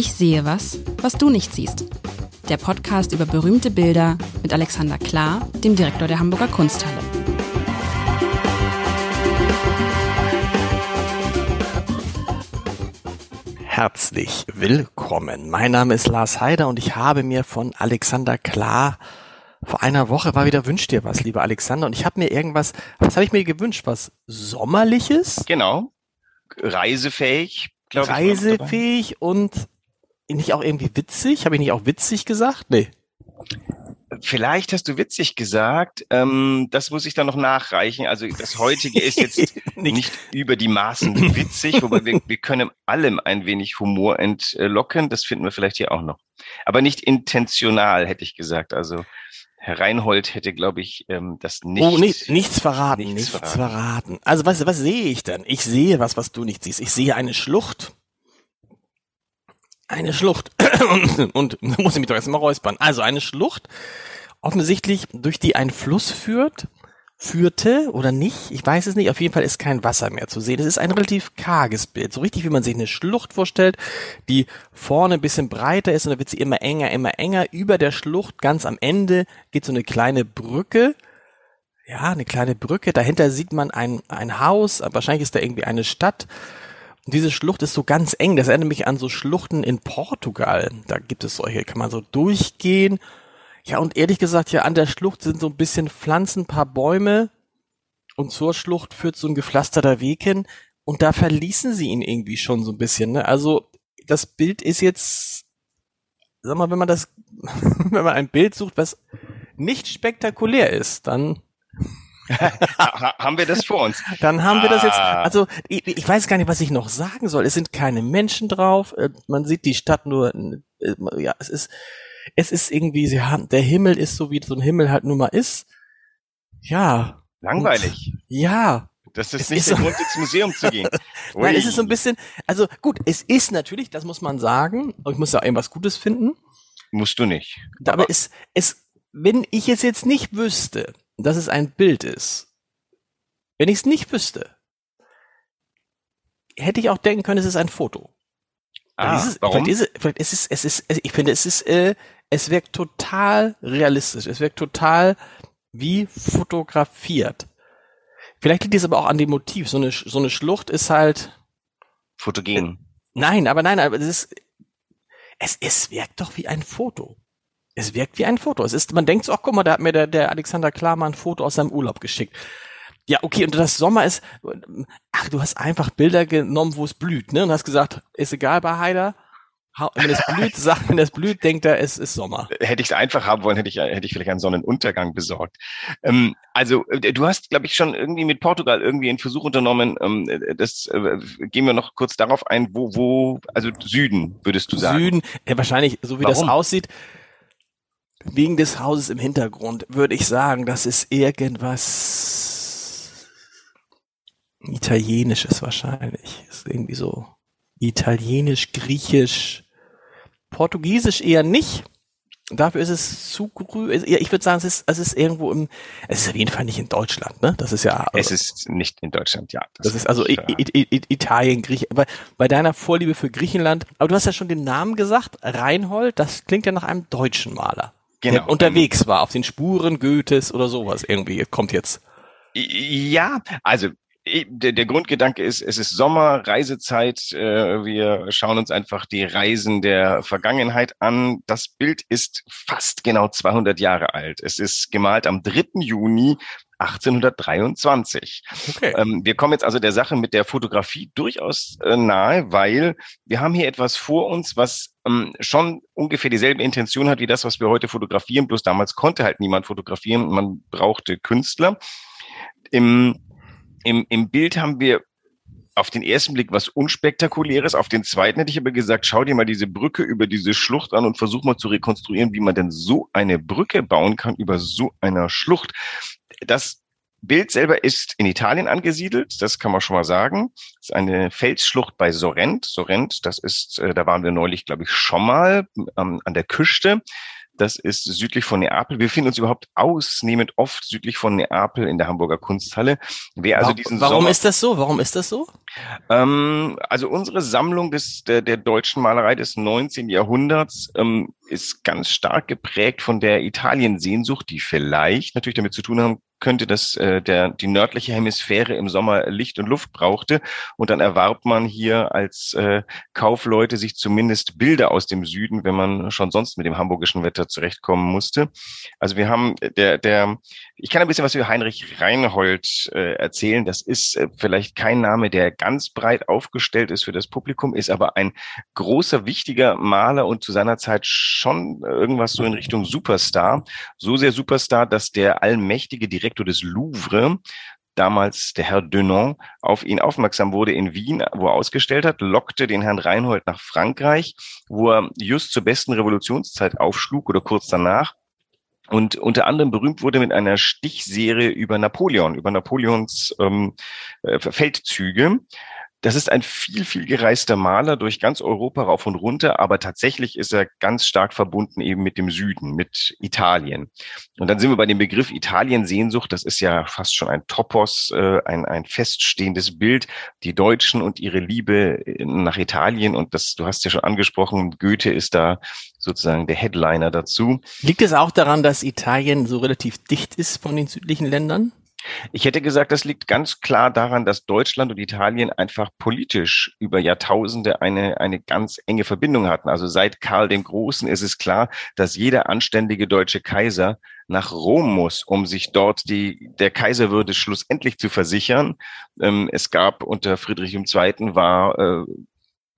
Ich sehe was, was du nicht siehst. Der Podcast über berühmte Bilder mit Alexander Klar, dem Direktor der Hamburger Kunsthalle. Herzlich willkommen. Mein Name ist Lars Heider und ich habe mir von Alexander Klar vor einer Woche war wieder Wünsch dir was, lieber Alexander. Und ich habe mir irgendwas, was habe ich mir gewünscht? Was Sommerliches? Genau. Reisefähig, glaube ich. Reisefähig und nicht auch irgendwie witzig? Habe ich nicht auch witzig gesagt? Nee. Vielleicht hast du witzig gesagt, ähm, das muss ich dann noch nachreichen. Also das heutige ist jetzt nicht. über die Maßen witzig, wobei wir, wir können allem ein wenig Humor entlocken. Das finden wir vielleicht hier auch noch. Aber nicht intentional, hätte ich gesagt. Also Herr Reinhold hätte, glaube ich, ähm, das nicht. Oh, nicht, nichts verraten, nichts, nichts verraten. verraten. Also was, was sehe ich dann? Ich sehe was, was du nicht siehst. Ich sehe eine Schlucht eine Schlucht. und, da muss ich mich doch erstmal räuspern. Also eine Schlucht, offensichtlich, durch die ein Fluss führt, führte oder nicht, ich weiß es nicht, auf jeden Fall ist kein Wasser mehr zu sehen. Es ist ein relativ karges Bild, so richtig wie man sich eine Schlucht vorstellt, die vorne ein bisschen breiter ist und dann wird sie immer enger, immer enger. Über der Schlucht, ganz am Ende, geht so eine kleine Brücke, ja, eine kleine Brücke, dahinter sieht man ein, ein Haus, wahrscheinlich ist da irgendwie eine Stadt, und diese Schlucht ist so ganz eng. Das erinnert mich an so Schluchten in Portugal. Da gibt es solche, kann man so durchgehen. Ja, und ehrlich gesagt, ja, an der Schlucht sind so ein bisschen Pflanzen, paar Bäume. Und zur Schlucht führt so ein gepflasterter Weg hin. Und da verließen sie ihn irgendwie schon so ein bisschen. Ne? Also das Bild ist jetzt, sag mal, wenn man das, wenn man ein Bild sucht, was nicht spektakulär ist, dann haben wir das vor uns? Dann haben ah. wir das jetzt. Ah. Also ich, ich, weiß gar nicht, was ich noch sagen soll. Es sind keine Menschen drauf. Äh, man sieht die Stadt nur. Äh, ja, es ist, es ist irgendwie. Sie haben, der Himmel ist so wie so ein Himmel halt nun mal ist. Ja. Langweilig. Und, ja. Das ist es nicht ist der so Grund, ins Museum zu gehen. Nein, es ist so ein bisschen, also gut, es ist natürlich, das muss man sagen, ich muss ja irgendwas Gutes finden. Musst du nicht. Aber, aber es, es, wenn ich es jetzt nicht wüsste, dass es ein Bild ist, wenn ich es nicht wüsste, hätte ich auch denken können, es ist ein Foto. Ah, dieses, warum? Vielleicht ist, vielleicht ist es, es ist, ich finde, es ist, äh, es wirkt total realistisch. Es wirkt total wie fotografiert. Vielleicht liegt es aber auch an dem Motiv. So eine, so eine Schlucht ist halt fotogen. Äh, nein, aber nein, aber es ist, es, es wirkt doch wie ein Foto. Es wirkt wie ein Foto. Es ist, man denkt so, ach guck mal, da hat mir der, der Alexander Klarmann ein Foto aus seinem Urlaub geschickt. Ja, okay, und das Sommer ist, ach, du hast einfach Bilder genommen, wo es blüht, ne? Und hast gesagt, ist egal bei Heider, wenn es blüht, sagt, wenn es blüht, denkt er, es ist Sommer. Hätte ich es einfach haben wollen, hätte ich, hätte ich vielleicht einen Sonnenuntergang besorgt. Ähm, also, äh, du hast, glaube ich, schon irgendwie mit Portugal irgendwie einen Versuch unternommen. Ähm, das äh, gehen wir noch kurz darauf ein, wo, wo, also Süden, würdest du sagen? Süden, ja, wahrscheinlich, so wie Warum? das aussieht, Wegen des Hauses im Hintergrund würde ich sagen, das ist irgendwas Italienisches wahrscheinlich. Ist irgendwie so Italienisch, Griechisch, Portugiesisch eher nicht. Dafür ist es zu grün. Ich würde sagen, es ist, es ist irgendwo im, es ist auf jeden Fall nicht in Deutschland, ne? Das ist ja. Es ist nicht in Deutschland, ja. Das, das ist also I Italien, Griechenland. Bei, bei deiner Vorliebe für Griechenland, aber du hast ja schon den Namen gesagt, Reinhold, das klingt ja nach einem deutschen Maler genau. unterwegs war, auf den Spuren Goethes oder sowas irgendwie. Kommt jetzt. Ja, also der, der Grundgedanke ist, es ist Sommer, Reisezeit. Äh, wir schauen uns einfach die Reisen der Vergangenheit an. Das Bild ist fast genau 200 Jahre alt. Es ist gemalt am 3. Juni 1823. Okay. Ähm, wir kommen jetzt also der Sache mit der Fotografie durchaus äh, nahe, weil wir haben hier etwas vor uns, was ähm, schon ungefähr dieselbe Intention hat wie das, was wir heute fotografieren. Bloß damals konnte halt niemand fotografieren. Man brauchte Künstler. Im, im, im Bild haben wir auf den ersten Blick was Unspektakuläres. Auf den zweiten hätte ich aber gesagt, schau dir mal diese Brücke über diese Schlucht an und versuch mal zu rekonstruieren, wie man denn so eine Brücke bauen kann über so einer Schlucht. Das Bild selber ist in Italien angesiedelt, das kann man schon mal sagen. Das ist eine Felsschlucht bei Sorrent. Sorrent, das ist, äh, da waren wir neulich, glaube ich, schon mal ähm, an der Küste. Das ist südlich von Neapel. Wir befinden uns überhaupt ausnehmend oft südlich von Neapel in der Hamburger Kunsthalle. Wer also diesen Warum Sommer, ist das so? Warum ist das so? Ähm, also unsere Sammlung des, der, der deutschen Malerei des 19. Jahrhunderts ähm, ist ganz stark geprägt von der Italien-Sehnsucht, die vielleicht natürlich damit zu tun haben könnte, dass äh, der, die nördliche Hemisphäre im Sommer Licht und Luft brauchte. Und dann erwarb man hier als äh, Kaufleute sich zumindest Bilder aus dem Süden, wenn man schon sonst mit dem hamburgischen Wetter zurechtkommen musste. Also wir haben der, der, ich kann ein bisschen was über Heinrich Reinhold äh, erzählen. Das ist äh, vielleicht kein Name, der ganz breit aufgestellt ist für das Publikum, ist aber ein großer, wichtiger Maler und zu seiner Zeit schon irgendwas so in Richtung Superstar. So sehr Superstar, dass der allmächtige Direktor des Louvre damals der Herr Denon auf ihn aufmerksam wurde in Wien, wo er ausgestellt hat, lockte den Herrn Reinhold nach Frankreich, wo er just zur besten Revolutionszeit aufschlug oder kurz danach und unter anderem berühmt wurde mit einer Stichserie über Napoleon, über Napoleons ähm, äh, Feldzüge. Das ist ein viel, viel gereister Maler durch ganz Europa rauf und runter, aber tatsächlich ist er ganz stark verbunden eben mit dem Süden, mit Italien. Und dann sind wir bei dem Begriff Italien-Sehnsucht. Das ist ja fast schon ein Topos, äh, ein, ein feststehendes Bild. Die Deutschen und ihre Liebe nach Italien. Und das, du hast ja schon angesprochen, Goethe ist da sozusagen der Headliner dazu. Liegt es auch daran, dass Italien so relativ dicht ist von den südlichen Ländern? Ich hätte gesagt, das liegt ganz klar daran, dass Deutschland und Italien einfach politisch über Jahrtausende eine, eine ganz enge Verbindung hatten. Also seit Karl dem Großen ist es klar, dass jeder anständige deutsche Kaiser nach Rom muss, um sich dort die, der Kaiserwürde schlussendlich zu versichern. Ähm, es gab unter Friedrich II. war äh,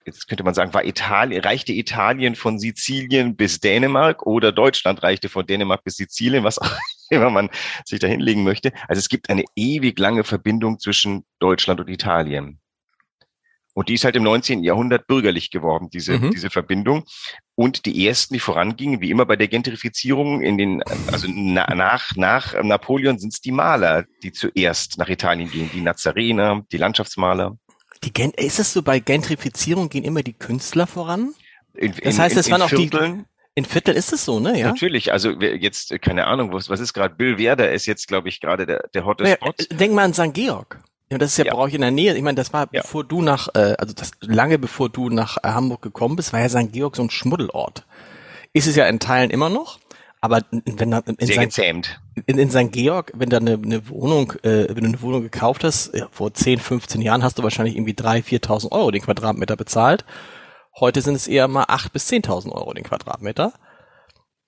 jetzt könnte man sagen, war Italien, reichte Italien von Sizilien bis Dänemark oder Deutschland reichte von Dänemark bis Sizilien, was auch immer man sich da hinlegen möchte. Also es gibt eine ewig lange Verbindung zwischen Deutschland und Italien. Und die ist halt im 19. Jahrhundert bürgerlich geworden, diese, mhm. diese Verbindung. Und die ersten, die vorangingen, wie immer bei der Gentrifizierung in den, also na, nach, nach Napoleon sind es die Maler, die zuerst nach Italien gehen, die Nazarener, die Landschaftsmaler. Die Gen ist es so, bei Gentrifizierung gehen immer die Künstler voran? In, das heißt, es waren auch die, in Viertel ist es so, ne? Ja. Natürlich. Also jetzt keine Ahnung, was, was ist gerade? Bill Werder ist jetzt, glaube ich, gerade der der hotte ja, Spot. Denk mal an St. Georg. Ja, das ist ja, ja. bei euch in der Nähe. Ich meine, das war ja. bevor du nach, äh, also das lange bevor du nach äh, Hamburg gekommen bist, war ja St. Georg so ein Schmuddelort. Ist es ja in Teilen immer noch. Aber wenn da in, Sehr St. In, in St. Georg, wenn da eine, eine Wohnung, äh, wenn du eine Wohnung gekauft hast, ja, vor 10, 15 Jahren hast du wahrscheinlich irgendwie 3.000, 4.000 Euro den Quadratmeter bezahlt. Heute sind es eher mal 8.000 bis 10.000 Euro den Quadratmeter.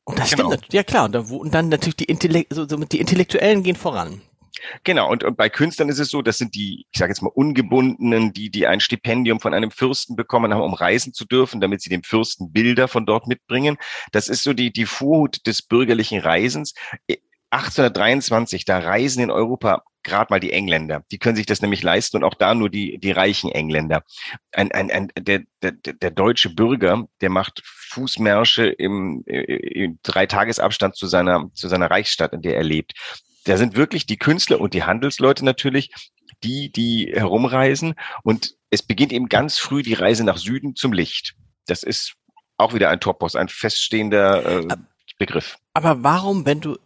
Und das genau. stimmt, ja klar. Und dann, und dann natürlich die, Intellekt, so, so, die Intellektuellen gehen voran. Genau, und, und bei Künstlern ist es so, das sind die, ich sage jetzt mal, Ungebundenen, die, die ein Stipendium von einem Fürsten bekommen haben, um reisen zu dürfen, damit sie dem Fürsten Bilder von dort mitbringen. Das ist so die, die Vorhut des bürgerlichen Reisens. 1823, da reisen in Europa gerade mal die Engländer. Die können sich das nämlich leisten und auch da nur die, die reichen Engländer. Ein, ein, ein, der, der, der deutsche Bürger, der macht Fußmärsche im, im Dreitagesabstand zu seiner, zu seiner Reichsstadt, in der er lebt. Da sind wirklich die Künstler und die Handelsleute natürlich, die, die herumreisen. Und es beginnt eben ganz früh die Reise nach Süden zum Licht. Das ist auch wieder ein Topos, ein feststehender äh, Begriff. Aber warum, wenn du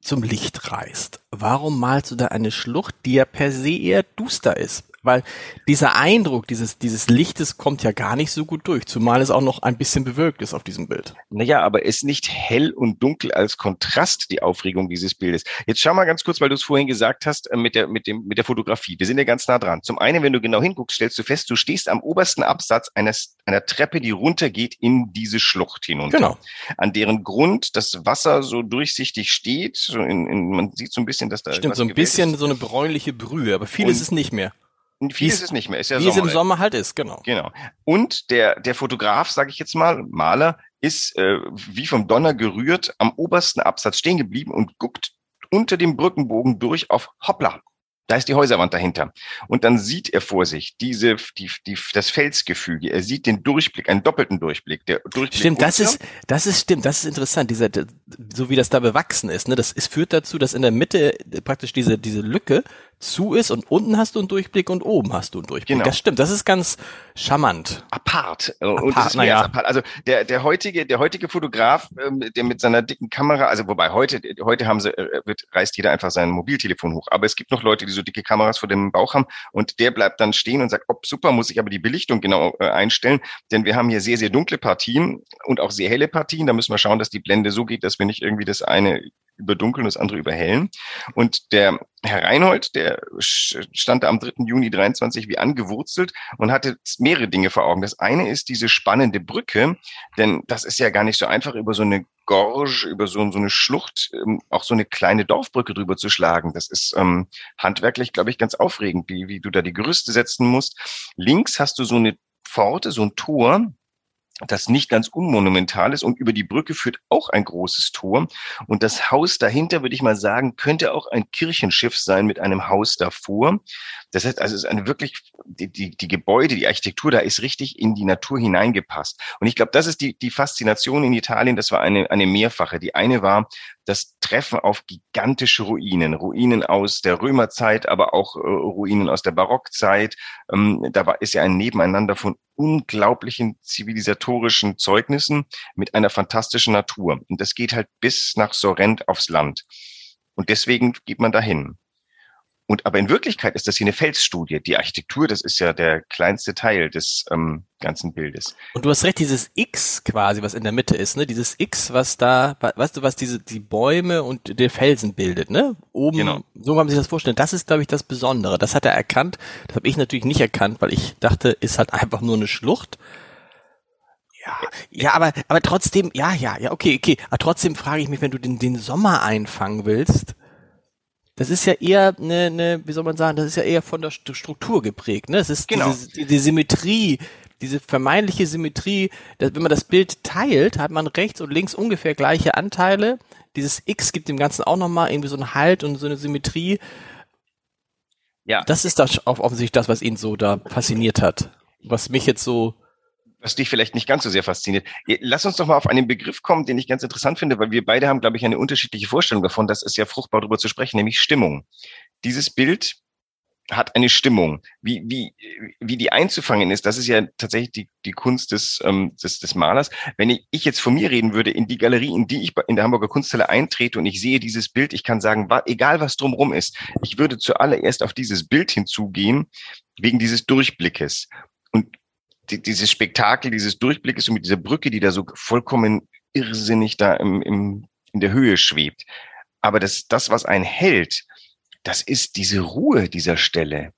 zum Licht reist, warum malst du da eine Schlucht, die ja per se eher duster ist? Weil dieser Eindruck dieses, dieses Lichtes kommt ja gar nicht so gut durch, zumal es auch noch ein bisschen bewölkt ist auf diesem Bild. Naja, aber es ist nicht hell und dunkel als Kontrast die Aufregung dieses Bildes. Jetzt schau mal ganz kurz, weil du es vorhin gesagt hast, äh, mit der, mit dem, mit der Fotografie. Wir sind ja ganz nah dran. Zum einen, wenn du genau hinguckst, stellst du fest, du stehst am obersten Absatz eines, einer Treppe, die runtergeht in diese Schlucht hinunter. Genau. An deren Grund das Wasser so durchsichtig steht. So in, in, man sieht so ein bisschen, dass da. Stimmt, so ein bisschen ist. so eine bräunliche Brühe, aber viel und, ist es nicht mehr. Viel ist es nicht mehr, ist ja Wie Sommer. es im Sommer halt ist, genau. Genau. Und der, der Fotograf, sage ich jetzt mal, Maler, ist äh, wie vom Donner gerührt am obersten Absatz stehen geblieben und guckt unter dem Brückenbogen durch auf Hoppla. Da ist die Häuserwand dahinter. Und dann sieht er vor sich diese, die, die, das Felsgefüge. Er sieht den Durchblick, einen doppelten Durchblick. Der Durchblick stimmt, das ist, das ist stimmt, das ist interessant. Dieser, so wie das da bewachsen ist, ne, das ist, führt dazu, dass in der Mitte praktisch diese, diese Lücke zu ist und unten hast du einen Durchblick und oben hast du einen Durchblick. Genau. Das stimmt, das ist ganz charmant. Apart. apart und das naja. apart. Also der, der heutige, der heutige Fotograf, ähm, der mit seiner dicken Kamera, also wobei heute, heute haben sie, äh, wird, reißt jeder einfach sein Mobiltelefon hoch. Aber es gibt noch Leute, die so dicke Kameras vor dem Bauch haben und der bleibt dann stehen und sagt, ob super, muss ich aber die Belichtung genau äh, einstellen, denn wir haben hier sehr, sehr dunkle Partien und auch sehr helle Partien. Da müssen wir schauen, dass die Blende so geht, dass wir nicht irgendwie das eine überdunkeln, das andere überhellen. Und der Herr Reinhold, der stand da am 3. Juni 23 wie angewurzelt und hatte mehrere Dinge vor Augen. Das eine ist diese spannende Brücke, denn das ist ja gar nicht so einfach, über so eine Gorge, über so, so eine Schlucht, ähm, auch so eine kleine Dorfbrücke drüber zu schlagen. Das ist ähm, handwerklich, glaube ich, ganz aufregend, wie, wie du da die Gerüste setzen musst. Links hast du so eine Pforte, so ein Tor, das nicht ganz unmonumental ist und über die Brücke führt auch ein großes Tor. Und das Haus dahinter, würde ich mal sagen, könnte auch ein Kirchenschiff sein mit einem Haus davor. Das heißt, also es ist eine wirklich, die, die, die Gebäude, die Architektur da ist richtig in die Natur hineingepasst. Und ich glaube, das ist die, die Faszination in Italien. Das war eine, eine mehrfache. Die eine war das Treffen auf gigantische Ruinen. Ruinen aus der Römerzeit, aber auch äh, Ruinen aus der Barockzeit. Ähm, da war, ist ja ein Nebeneinander von unglaublichen zivilisatorischen Zeugnissen mit einer fantastischen Natur. Und das geht halt bis nach Sorrent aufs Land. Und deswegen geht man dahin. Und aber in Wirklichkeit ist das hier eine Felsstudie. Die Architektur, das ist ja der kleinste Teil des ähm, ganzen Bildes. Und du hast recht, dieses X quasi, was in der Mitte ist, ne? Dieses X, was da, weißt du, was diese die Bäume und der Felsen bildet, ne? Oben, genau. so kann man sich das vorstellen. Das ist, glaube ich, das Besondere. Das hat er erkannt. Das habe ich natürlich nicht erkannt, weil ich dachte, ist halt einfach nur eine Schlucht. Ja, ja, aber aber trotzdem, ja, ja, ja, okay, okay. Aber trotzdem frage ich mich, wenn du den den Sommer einfangen willst das ist ja eher eine, eine, wie soll man sagen, das ist ja eher von der Struktur geprägt. Ne? Es ist genau. diese, die Symmetrie, diese vermeintliche Symmetrie, dass, wenn man das Bild teilt, hat man rechts und links ungefähr gleiche Anteile. Dieses X gibt dem Ganzen auch nochmal irgendwie so einen Halt und so eine Symmetrie. Ja. Das ist das offensichtlich das, was ihn so da fasziniert hat. Was mich jetzt so was dich vielleicht nicht ganz so sehr fasziniert. Lass uns doch mal auf einen Begriff kommen, den ich ganz interessant finde, weil wir beide haben, glaube ich, eine unterschiedliche Vorstellung davon. Das ist ja fruchtbar darüber zu sprechen, nämlich Stimmung. Dieses Bild hat eine Stimmung. Wie, wie, wie die einzufangen ist, das ist ja tatsächlich die, die Kunst des, ähm, des, des Malers. Wenn ich, ich jetzt von mir reden würde, in die Galerie, in die ich in der Hamburger Kunsthalle eintrete und ich sehe dieses Bild, ich kann sagen, egal was drumherum ist, ich würde zuallererst auf dieses Bild hinzugehen, wegen dieses Durchblickes. Die, dieses Spektakel, dieses Durchblickes und mit dieser Brücke, die da so vollkommen irrsinnig da im, im, in der Höhe schwebt. Aber das, das, was einen hält, das ist diese Ruhe dieser Stelle.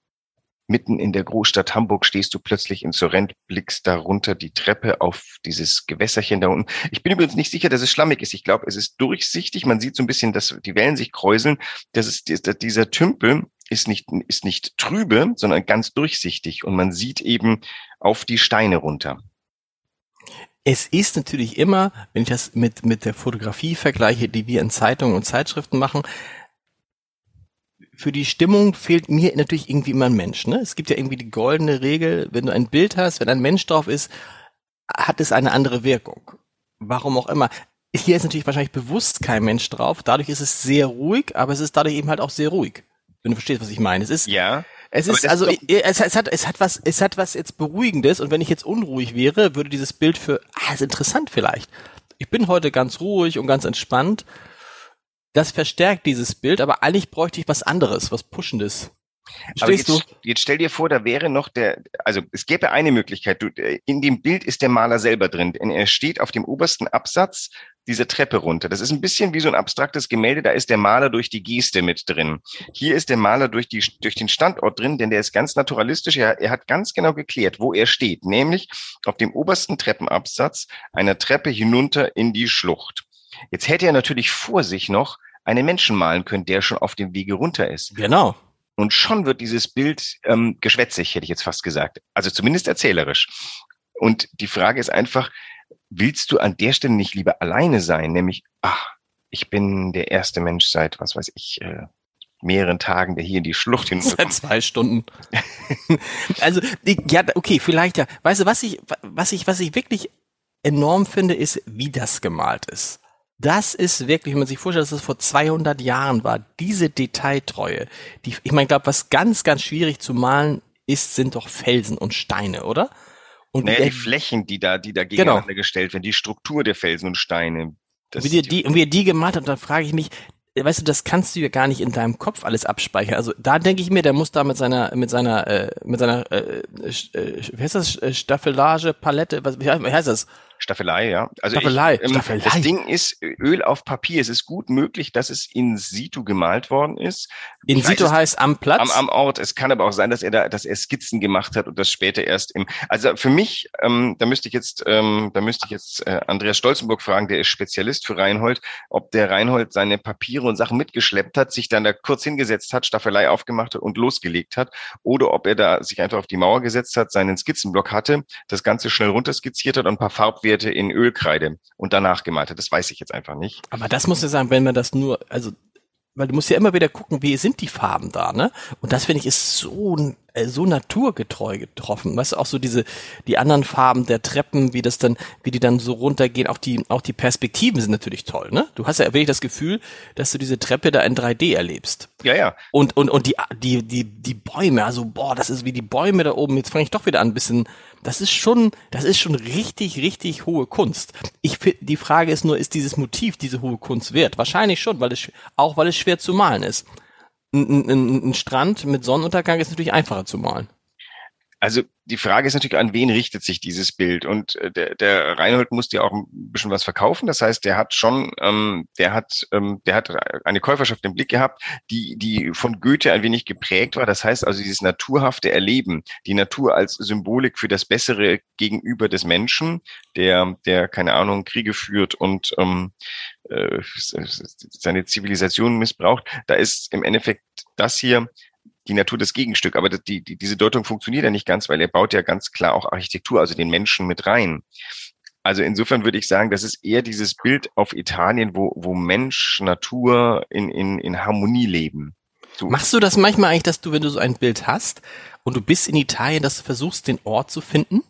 Mitten in der Großstadt Hamburg stehst du plötzlich in Sorrent, blickst da runter die Treppe auf dieses Gewässerchen da unten. Ich bin übrigens nicht sicher, dass es schlammig ist. Ich glaube, es ist durchsichtig. Man sieht so ein bisschen, dass die Wellen sich kräuseln. Das ist dieser Tümpel ist nicht, ist nicht trübe, sondern ganz durchsichtig und man sieht eben auf die Steine runter. Es ist natürlich immer, wenn ich das mit, mit der Fotografie vergleiche, die wir in Zeitungen und Zeitschriften machen, für die Stimmung fehlt mir natürlich irgendwie immer ein Mensch. Ne? Es gibt ja irgendwie die goldene Regel, wenn du ein Bild hast, wenn ein Mensch drauf ist, hat es eine andere Wirkung. Warum auch immer. Hier ist natürlich wahrscheinlich bewusst kein Mensch drauf. Dadurch ist es sehr ruhig, aber es ist dadurch eben halt auch sehr ruhig. Wenn du verstehst, was ich meine. Es ist, ja. Es ist also es, es, hat es hat was es hat was jetzt beruhigendes und wenn ich jetzt unruhig wäre, würde dieses Bild für ah, ist interessant vielleicht. Ich bin heute ganz ruhig und ganz entspannt. Das verstärkt dieses Bild, aber eigentlich bräuchte ich was anderes, was pushendes. Aber jetzt, du? jetzt stell dir vor, da wäre noch der, also es gäbe eine Möglichkeit. Du, in dem Bild ist der Maler selber drin, denn er steht auf dem obersten Absatz dieser Treppe runter. Das ist ein bisschen wie so ein abstraktes Gemälde, da ist der Maler durch die Geste mit drin. Hier ist der Maler durch, die, durch den Standort drin, denn der ist ganz naturalistisch. Er, er hat ganz genau geklärt, wo er steht, nämlich auf dem obersten Treppenabsatz einer Treppe hinunter in die Schlucht. Jetzt hätte er natürlich vor sich noch einen Menschen malen können, der schon auf dem Wege runter ist. Genau. Und schon wird dieses Bild ähm, geschwätzig, hätte ich jetzt fast gesagt. Also zumindest erzählerisch. Und die Frage ist einfach, willst du an der Stelle nicht lieber alleine sein? Nämlich, ach, ich bin der erste Mensch seit, was weiß ich, äh, mehreren Tagen, der hier in die Schlucht hin. Seit zwei Stunden. also, ja, okay, vielleicht ja. Weißt du, was ich, was ich, was ich wirklich enorm finde, ist, wie das gemalt ist. Das ist wirklich, wenn man sich vorstellt, dass es vor 200 Jahren war, diese Detailtreue. Die, ich meine, glaube, was ganz, ganz schwierig zu malen ist, sind doch Felsen und Steine, oder? Und naja, die Flächen, die da, die da genau. gegeneinander genau. gestellt werden, die Struktur der Felsen und Steine. Das wie, die, die, wie er die gemalt hat, dann frage ich mich, weißt du, das kannst du ja gar nicht in deinem Kopf alles abspeichern. Also da denke ich mir, der muss da mit seiner, mit seiner, äh, mit seiner, äh, äh, wie heißt das, Staffelage, Palette, was, wie heißt das? Staffelei, ja. Also Staffelei, ich, ähm, Staffelei. Das Ding ist Öl auf Papier. Es ist gut möglich, dass es in situ gemalt worden ist. In situ es, heißt am Platz? Am, am Ort. Es kann aber auch sein, dass er da, dass er Skizzen gemacht hat und das später erst im. Also für mich, ähm, da müsste ich jetzt, ähm, da müsste ich jetzt äh, Andreas Stolzenburg fragen, der ist Spezialist für Reinhold, ob der Reinhold seine Papiere und Sachen mitgeschleppt hat, sich dann da kurz hingesetzt hat, Staffelei aufgemacht hat und losgelegt hat, oder ob er da sich einfach auf die Mauer gesetzt hat, seinen Skizzenblock hatte, das Ganze schnell runterskizziert hat und ein paar Farbwerte Farbwerte in Ölkreide und danach gemalt hat. Das weiß ich jetzt einfach nicht. Aber das muss ja sagen, wenn man das nur, also weil du musst ja immer wieder gucken, wie sind die Farben da, ne? Und das finde ich ist so äh, so naturgetreu getroffen. Weißt du, auch so diese die anderen Farben der Treppen, wie das dann, wie die dann so runtergehen, auch die auch die Perspektiven sind natürlich toll, ne? Du hast ja wirklich das Gefühl, dass du diese Treppe da in 3D erlebst. Ja, ja. Und und und die die die die Bäume, also boah, das ist wie die Bäume da oben. Jetzt fange ich doch wieder an ein bisschen das ist schon, das ist schon richtig, richtig hohe Kunst. Ich die Frage ist nur, ist dieses Motiv diese hohe Kunst wert? Wahrscheinlich schon, weil es, auch weil es schwer zu malen ist. Ein, ein, ein Strand mit Sonnenuntergang ist natürlich einfacher zu malen. Also die Frage ist natürlich, an wen richtet sich dieses Bild? Und äh, der, der Reinhold musste ja auch ein bisschen was verkaufen. Das heißt, der hat schon, ähm, der hat, ähm, der hat eine Käuferschaft im Blick gehabt, die, die von Goethe ein wenig geprägt war. Das heißt also dieses naturhafte Erleben, die Natur als Symbolik für das Bessere gegenüber des Menschen, der, der keine Ahnung Kriege führt und ähm, äh, seine Zivilisation missbraucht. Da ist im Endeffekt das hier die Natur das Gegenstück. Aber die, die, diese Deutung funktioniert ja nicht ganz, weil er baut ja ganz klar auch Architektur, also den Menschen mit rein. Also insofern würde ich sagen, das ist eher dieses Bild auf Italien, wo, wo Mensch, Natur in, in, in Harmonie leben. So. Machst du das manchmal eigentlich, dass du, wenn du so ein Bild hast und du bist in Italien, dass du versuchst, den Ort zu finden?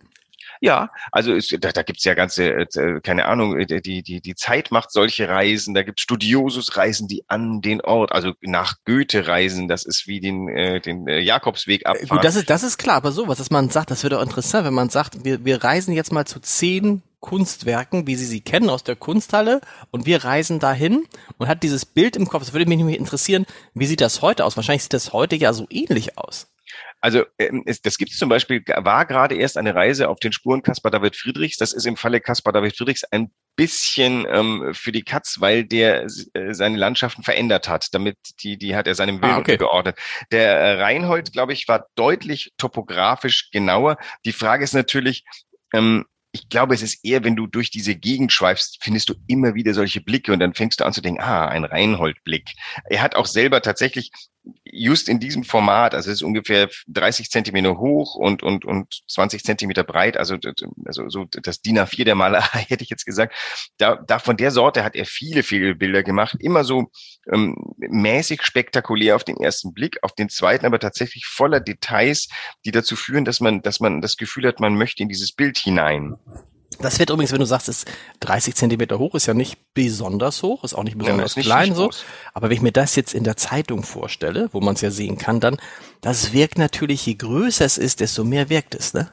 Ja, also ist, da, da gibt's ja ganze, äh, keine Ahnung, äh, die, die, die Zeit macht solche Reisen, da gibt's Studiosus-Reisen, die an den Ort, also nach Goethe reisen, das ist wie den, äh, den äh, Jakobsweg abfahren. Gut, das ist, das ist klar, aber sowas, dass man sagt, das wird doch interessant, wenn man sagt, wir, wir reisen jetzt mal zu zehn Kunstwerken, wie Sie sie kennen aus der Kunsthalle und wir reisen dahin und hat dieses Bild im Kopf. Das würde mich nämlich interessieren, wie sieht das heute aus? Wahrscheinlich sieht das heute ja so ähnlich aus. Also ähm, es, das gibt es zum Beispiel, war gerade erst eine Reise auf den Spuren Caspar David Friedrichs. Das ist im Falle Caspar David Friedrichs ein bisschen ähm, für die Katz, weil der äh, seine Landschaften verändert hat. Damit die, die hat er seinem Willen ah, okay. geordnet. Der äh, Reinhold, glaube ich, war deutlich topografisch genauer. Die Frage ist natürlich, ähm, ich glaube, es ist eher, wenn du durch diese Gegend schweifst, findest du immer wieder solche Blicke und dann fängst du an zu denken, ah, ein Reinhold-Blick. Er hat auch selber tatsächlich just in diesem Format, also es ist ungefähr 30 Zentimeter hoch und, und, und 20 Zentimeter breit, also, also so das DIN A4 der Malerei, hätte ich jetzt gesagt. Da, da von der Sorte hat er viele, viele Bilder gemacht, immer so ähm, mäßig spektakulär auf den ersten Blick, auf den zweiten aber tatsächlich voller Details, die dazu führen, dass man, dass man das Gefühl hat, man möchte in dieses Bild hinein. Das wird übrigens, wenn du sagst, ist 30 Zentimeter hoch, ist ja nicht besonders hoch, ist auch nicht besonders ja, klein nicht so. Aber wenn ich mir das jetzt in der Zeitung vorstelle, wo man es ja sehen kann, dann, das wirkt natürlich, je größer es ist, desto mehr wirkt es, ne?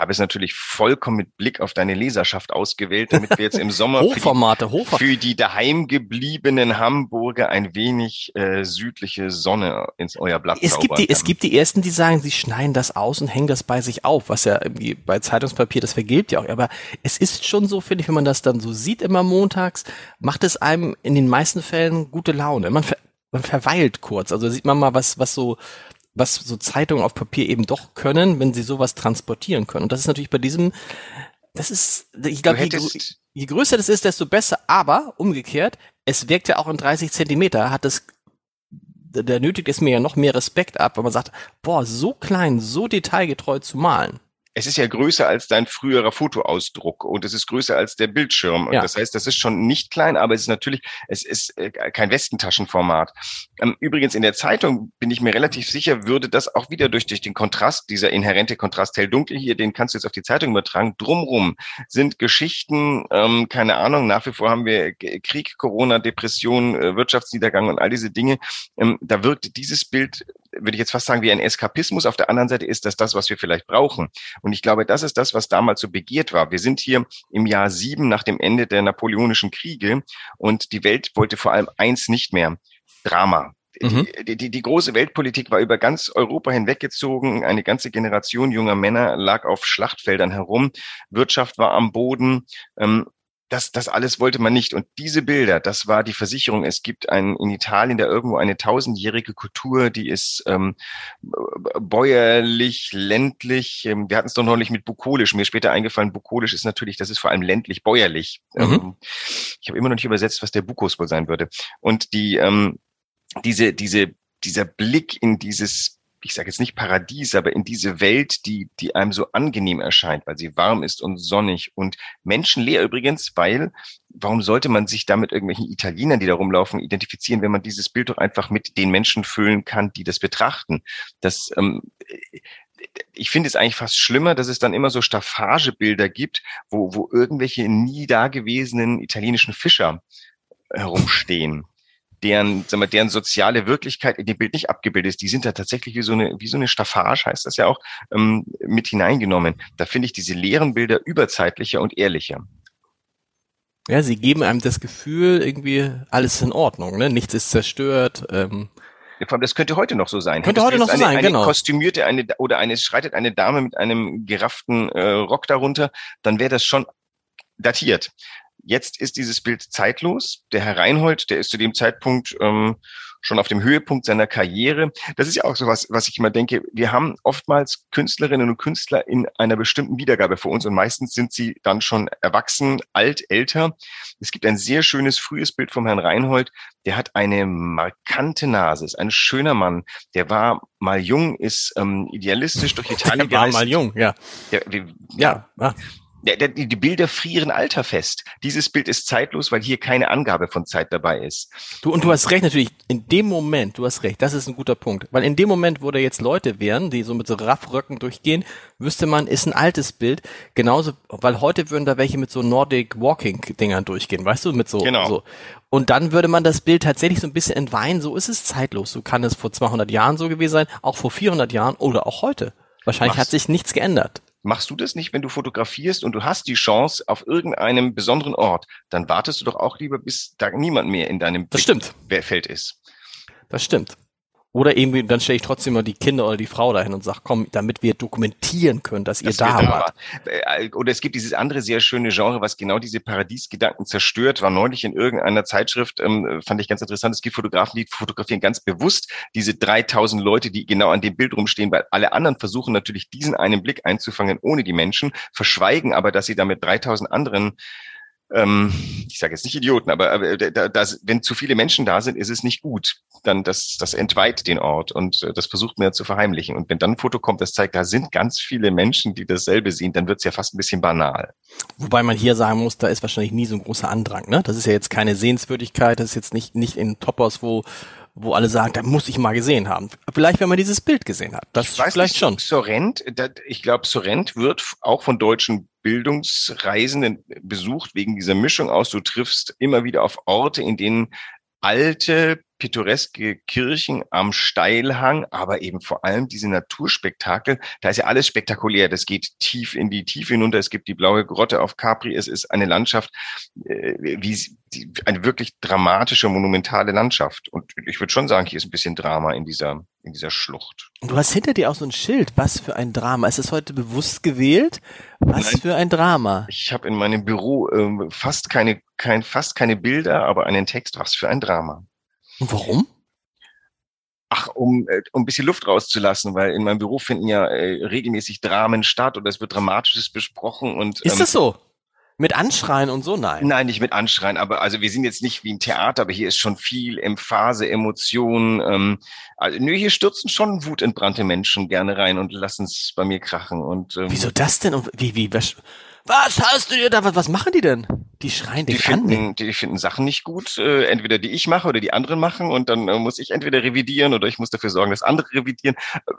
Habe es natürlich vollkommen mit Blick auf deine Leserschaft ausgewählt, damit wir jetzt im Sommer Hochformate, für, die, für die daheimgebliebenen Hamburger ein wenig äh, südliche Sonne ins euer Blatt es gibt die, Es gibt die Ersten, die sagen, sie schneiden das aus und hängen das bei sich auf, was ja irgendwie bei Zeitungspapier, das vergilbt ja auch. Aber es ist schon so, finde ich, wenn man das dann so sieht immer montags, macht es einem in den meisten Fällen gute Laune. Man, ver man verweilt kurz. Also sieht man mal, was, was so was so Zeitungen auf Papier eben doch können, wenn sie sowas transportieren können. Und das ist natürlich bei diesem, das ist, ich glaube, je, je, größer das ist, desto besser. Aber umgekehrt, es wirkt ja auch in 30 Zentimeter, hat es, da nötigt es mir ja noch mehr Respekt ab, wenn man sagt, boah, so klein, so detailgetreu zu malen. Es ist ja größer als dein früherer Fotoausdruck und es ist größer als der Bildschirm. Ja. Das heißt, das ist schon nicht klein, aber es ist natürlich, es ist äh, kein Westentaschenformat. Ähm, übrigens in der Zeitung bin ich mir relativ sicher, würde das auch wieder durch, durch den Kontrast, dieser inhärente Kontrast hell-dunkel hier, den kannst du jetzt auf die Zeitung übertragen. Drumrum sind Geschichten, ähm, keine Ahnung, nach wie vor haben wir Krieg, Corona, Depression, äh, Wirtschaftsniedergang und all diese Dinge. Ähm, da wirkt dieses Bild würde ich jetzt fast sagen, wie ein Eskapismus. Auf der anderen Seite ist das das, was wir vielleicht brauchen. Und ich glaube, das ist das, was damals so begehrt war. Wir sind hier im Jahr sieben nach dem Ende der napoleonischen Kriege und die Welt wollte vor allem eins nicht mehr. Drama. Mhm. Die, die, die große Weltpolitik war über ganz Europa hinweggezogen. Eine ganze Generation junger Männer lag auf Schlachtfeldern herum. Wirtschaft war am Boden. Ähm, das, das alles wollte man nicht. Und diese Bilder, das war die Versicherung. Es gibt ein, in Italien da irgendwo eine tausendjährige Kultur, die ist ähm, bäuerlich, ländlich. Ähm, wir hatten es doch neulich mit bukolisch. Mir später eingefallen, bukolisch ist natürlich, das ist vor allem ländlich, bäuerlich. Mhm. Ähm, ich habe immer noch nicht übersetzt, was der Bukos wohl sein würde. Und die, ähm, diese, diese, dieser Blick in dieses ich sage jetzt nicht Paradies, aber in diese Welt, die, die einem so angenehm erscheint, weil sie warm ist und sonnig und menschenleer übrigens, weil warum sollte man sich da mit irgendwelchen Italienern, die da rumlaufen, identifizieren, wenn man dieses Bild doch einfach mit den Menschen füllen kann, die das betrachten? Das, ähm, ich finde es eigentlich fast schlimmer, dass es dann immer so Staffagebilder gibt, wo, wo irgendwelche nie dagewesenen italienischen Fischer herumstehen deren, sagen wir, deren soziale Wirklichkeit in dem Bild nicht abgebildet ist. Die sind da tatsächlich wie so eine, wie so eine Staffage, heißt das ja auch, ähm, mit hineingenommen. Da finde ich diese leeren Bilder überzeitlicher und ehrlicher. Ja, sie geben einem das Gefühl, irgendwie alles in Ordnung, ne? Nichts ist zerstört. Ähm. Vor allem, das könnte heute noch so sein. Könnte heute noch so eine, sein, eine genau. Kostümierte eine oder eine schreitet eine Dame mit einem gerafften äh, Rock darunter, dann wäre das schon datiert. Jetzt ist dieses Bild zeitlos. Der Herr Reinhold, der ist zu dem Zeitpunkt ähm, schon auf dem Höhepunkt seiner Karriere. Das ist ja auch so was, was ich immer denke. Wir haben oftmals Künstlerinnen und Künstler in einer bestimmten Wiedergabe vor uns und meistens sind sie dann schon erwachsen, alt, älter. Es gibt ein sehr schönes frühes Bild vom Herrn Reinhold. Der hat eine markante Nase, ist ein schöner Mann. Der war mal jung, ist ähm, idealistisch durch Italien der war mal jung, ja. Der, ja, ja. ja die Bilder frieren Alter fest. Dieses Bild ist zeitlos, weil hier keine Angabe von Zeit dabei ist. Du, und du hast recht, natürlich, in dem Moment, du hast recht, das ist ein guter Punkt. Weil in dem Moment, wo da jetzt Leute wären, die so mit so Raffröcken durchgehen, wüsste man, ist ein altes Bild. Genauso, weil heute würden da welche mit so Nordic Walking Dingern durchgehen, weißt du, mit so, genau. so. Und dann würde man das Bild tatsächlich so ein bisschen entweihen, so ist es zeitlos. So kann es vor 200 Jahren so gewesen sein, auch vor 400 Jahren oder auch heute. Wahrscheinlich Mach's. hat sich nichts geändert. Machst du das nicht, wenn du fotografierst und du hast die Chance auf irgendeinem besonderen Ort, dann wartest du doch auch lieber, bis da niemand mehr in deinem das stimmt. Feld ist. Das stimmt. Oder irgendwie, dann stelle ich trotzdem mal die Kinder oder die Frau dahin und sage, komm, damit wir dokumentieren können, dass, dass ihr da wart. Äh, oder es gibt dieses andere sehr schöne Genre, was genau diese Paradiesgedanken zerstört. War neulich in irgendeiner Zeitschrift, ähm, fand ich ganz interessant. Es gibt Fotografen, die fotografieren ganz bewusst diese 3000 Leute, die genau an dem Bild rumstehen, weil alle anderen versuchen natürlich diesen einen Blick einzufangen ohne die Menschen, verschweigen aber, dass sie damit 3000 anderen ähm, ich sage jetzt nicht Idioten, aber, aber da, das, wenn zu viele Menschen da sind, ist es nicht gut. Dann das, das entweiht den Ort und äh, das versucht man ja zu verheimlichen. Und wenn dann ein Foto kommt, das zeigt, da sind ganz viele Menschen, die dasselbe sehen, dann wird es ja fast ein bisschen banal. Wobei man hier sagen muss, da ist wahrscheinlich nie so ein großer Andrang. Ne? Das ist ja jetzt keine Sehenswürdigkeit, das ist jetzt nicht, nicht in Toppers, wo wo alle sagen, da muss ich mal gesehen haben. Vielleicht, wenn man dieses Bild gesehen hat. Das ich weiß vielleicht nicht, schon. Sorrent, ich glaube, Sorrent wird auch von deutschen Bildungsreisenden besucht wegen dieser Mischung aus. Du triffst immer wieder auf Orte, in denen alte pittoreske Kirchen am Steilhang, aber eben vor allem diese Naturspektakel. Da ist ja alles spektakulär. Das geht tief in die Tiefe hinunter. Es gibt die blaue Grotte auf Capri. Es ist eine Landschaft, äh, wie eine wirklich dramatische, monumentale Landschaft. Und ich würde schon sagen, hier ist ein bisschen Drama in dieser, in dieser Schlucht. Du hast hinter dir auch so ein Schild. Was für ein Drama. Ist es heute bewusst gewählt? Was Nein, für ein Drama. Ich habe in meinem Büro äh, fast keine, kein, fast keine Bilder, aber einen Text. Was für ein Drama. Und warum? Ach, um, äh, um ein bisschen Luft rauszulassen, weil in meinem Büro finden ja äh, regelmäßig Dramen statt oder es wird Dramatisches besprochen und ist ähm, das so? Mit Anschreien und so, nein. Nein, nicht mit Anschreien, aber also wir sind jetzt nicht wie ein Theater, aber hier ist schon viel Emphase, Emotion. Ähm, also, nö, hier stürzen schon wutentbrannte Menschen gerne rein und lassen es bei mir krachen. Und ähm, Wieso das denn? Und wie, wie, was, was hast du dir da? Was, machen die denn? Die schreien die dich an. finden, die finden Sachen nicht gut, äh, entweder die ich mache oder die anderen machen und dann äh, muss ich entweder revidieren oder ich muss dafür sorgen, dass andere revidieren.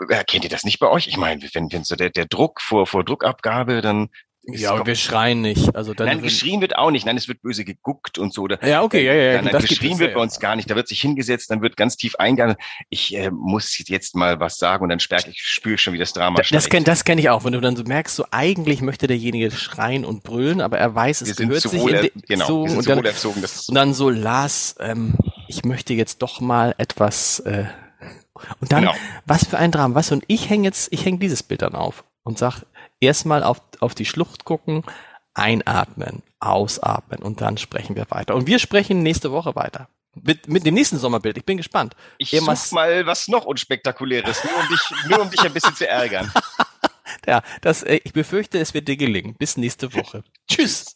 Äh, kennt ihr das nicht bei euch? Ich meine, wenn, wenn so der, der Druck vor, vor Druckabgabe, dann Ja, aber wir schreien nicht. Also dann Nein, geschrien wird auch nicht. Nein, es wird böse geguckt und so. Oder, Ja, okay, ja, ja, ja, Nein, nein, geschrien es, wird bei uns gar nicht. Da wird sich hingesetzt, dann wird ganz tief eingegangen. Ich äh, muss jetzt mal was sagen und dann sperre ich, spüre schon, wie das Drama Da- Das kenne das kenn ich auch, wenn du dann so merkst, so eigentlich möchte derjenige schreien und brüllen, aber er weiß, es wir gehört zu sich wohl, in genau, so, und, dann, erzogen. Und dann so, Lars, ähm, ich möchte jetzt doch mal etwas äh, und dann, Genau. was für ein Drama, was und ich hänge jetzt, ich hänge dieses Bild dann auf und sag erstmal auf, auf die Schlucht gucken, einatmen, ausatmen und dann sprechen wir weiter. Und wir sprechen nächste Woche weiter. Mit, mit dem nächsten Sommerbild. Ich bin gespannt. ich Irgendwas- such mal was noch unspektakuläres, nur um dich, nur um dich ein bisschen zu ärgern. Ja, das, äh, ich befürchte, es wird dir gelingen. Bis nächste Woche. Tschüss.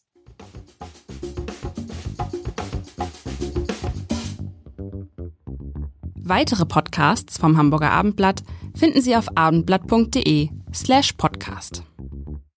Weitere Podcasts vom Hamburger Abendblatt finden Sie auf abendblatt.de slash podcast.